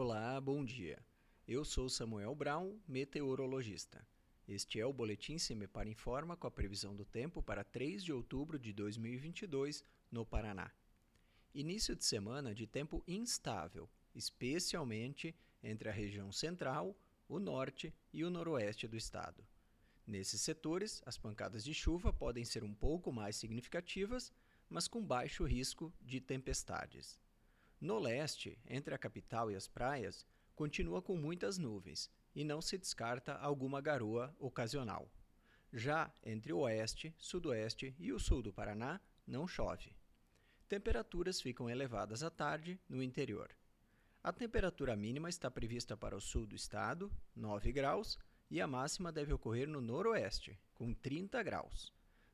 Olá, bom dia. Eu sou Samuel Brown, meteorologista. Este é o Boletim Semepar Informa com a previsão do tempo para 3 de outubro de 2022 no Paraná. Início de semana de tempo instável, especialmente entre a região central, o norte e o noroeste do estado. Nesses setores, as pancadas de chuva podem ser um pouco mais significativas, mas com baixo risco de tempestades. No leste, entre a capital e as praias, continua com muitas nuvens e não se descarta alguma garoa ocasional. Já entre o oeste, sudoeste e o sul do Paraná, não chove. Temperaturas ficam elevadas à tarde no interior. A temperatura mínima está prevista para o sul do estado, 9 graus, e a máxima deve ocorrer no noroeste, com 30 graus.